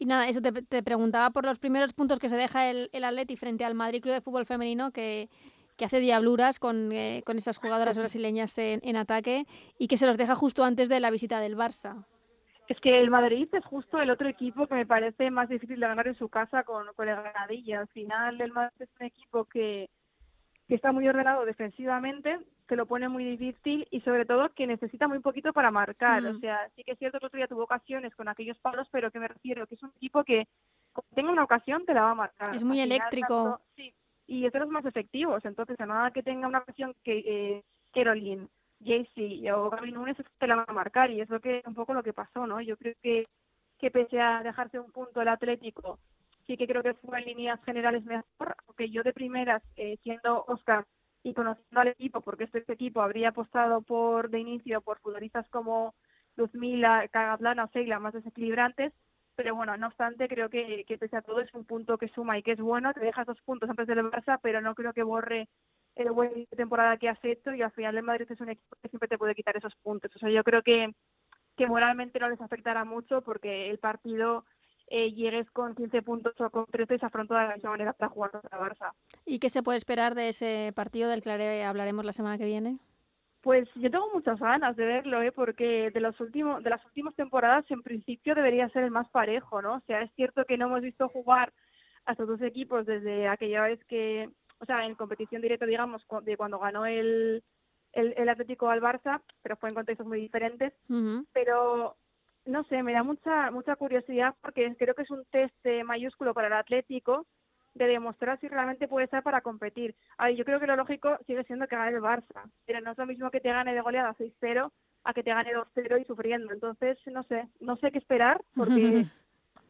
Y nada, eso te, te, preguntaba por los primeros puntos que se deja el, el Atleti frente al Madrid Club de Fútbol Femenino, que, que hace diabluras con, eh, con esas jugadoras brasileñas en, en, ataque y que se los deja justo antes de la visita del Barça. Es que el Madrid es justo el otro equipo que me parece más difícil de ganar en su casa con, con el Granadilla. Al final el Madrid es un equipo que, que está muy ordenado defensivamente, que lo pone muy difícil y sobre todo que necesita muy poquito para marcar. Mm. O sea, sí que es cierto que otro día tuvo ocasiones con aquellos palos, pero que me refiero que es un equipo que cuando tenga una ocasión te la va a marcar. Es muy eléctrico. Tanto, sí, y es de los más efectivos. Entonces, a nada que tenga una ocasión que eh, Caroline Jaycee o Gaby Núñez te la van a marcar y es lo que un poco lo que pasó, ¿no? Yo creo que, que pese a dejarse un punto el Atlético, sí que creo que fue en líneas generales mejor, aunque yo de primeras, eh, siendo Oscar y conociendo al equipo, porque este, equipo habría apostado por de inicio por futbolistas como Luzmila, Cagablana o Seila más desequilibrantes, pero bueno, no obstante, creo que, que pese a todo es un punto que suma y que es bueno, te dejas dos puntos antes del Barça, pero no creo que borre el buen temporada que has hecho y al final el Madrid es un equipo que siempre te puede quitar esos puntos. O sea, yo creo que, que moralmente no les afectará mucho porque el partido eh, llegues con 15 puntos o con 13 se afrontó de la misma manera para jugar contra Barça. ¿Y qué se puede esperar de ese partido del que hablaremos la semana que viene? Pues yo tengo muchas ganas de verlo, ¿eh? porque de los últimos de las últimas temporadas en principio debería ser el más parejo, ¿no? O sea, es cierto que no hemos visto jugar a estos dos equipos desde aquella vez que o sea, en competición directa, digamos, de cuando ganó el, el, Atlético al Barça, pero fue en contextos muy diferentes. Pero no sé, me da mucha mucha curiosidad porque creo que es un test mayúsculo para el Atlético de demostrar si realmente puede estar para competir. Ay, yo creo que lo lógico sigue siendo que gane el Barça, pero no es lo mismo que te gane de goleada 6-0 a que te gane 2-0 y sufriendo. Entonces, no sé, no sé qué esperar porque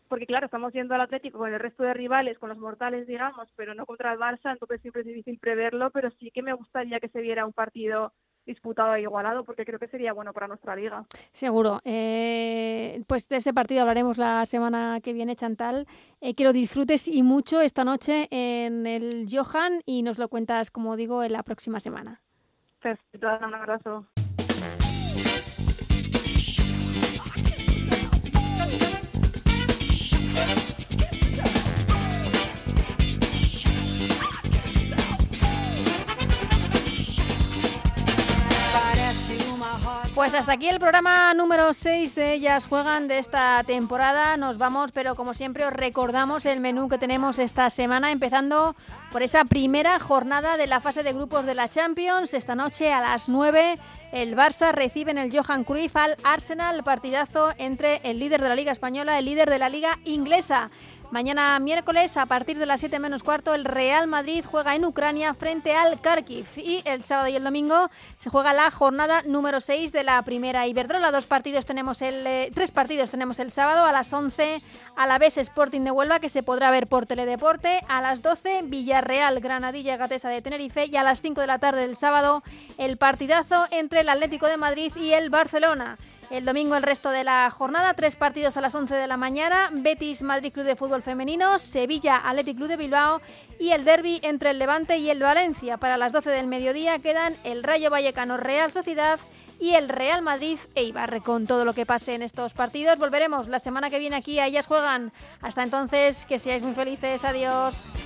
porque claro, estamos yendo al Atlético con el resto de rivales, con los mortales, digamos, pero no contra el Barça, entonces siempre es difícil preverlo, pero sí que me gustaría que se viera un partido disputado e igualado, porque creo que sería bueno para nuestra liga. Seguro. Eh, pues de ese partido hablaremos la semana que viene, Chantal. Eh, que lo disfrutes y mucho esta noche en el Johan y nos lo cuentas, como digo, en la próxima semana. Perfecto, un abrazo. Pues hasta aquí el programa número 6 de Ellas Juegan de esta temporada. Nos vamos, pero como siempre os recordamos el menú que tenemos esta semana, empezando por esa primera jornada de la fase de grupos de la Champions. Esta noche a las 9 el Barça recibe en el Johan Cruyff al Arsenal, partidazo entre el líder de la Liga Española y el líder de la Liga Inglesa. Mañana miércoles, a partir de las 7 menos cuarto, el Real Madrid juega en Ucrania frente al Kharkiv. Y el sábado y el domingo se juega la jornada número 6 de la primera Iberdrola. Dos partidos tenemos el, eh, tres partidos tenemos el sábado a las 11 a la vez Sporting de Huelva, que se podrá ver por Teledeporte. A las 12 Villarreal, Granadilla, Gatesa de Tenerife. Y a las 5 de la tarde del sábado el partidazo entre el Atlético de Madrid y el Barcelona. El domingo el resto de la jornada, tres partidos a las 11 de la mañana, Betis Madrid Club de Fútbol Femenino, Sevilla Athletic Club de Bilbao y el derby entre el Levante y el Valencia. Para las 12 del mediodía quedan el Rayo Vallecano Real Sociedad y el Real Madrid Eibar. Con todo lo que pase en estos partidos, volveremos la semana que viene aquí a Ellas Juegan. Hasta entonces, que seáis muy felices. Adiós.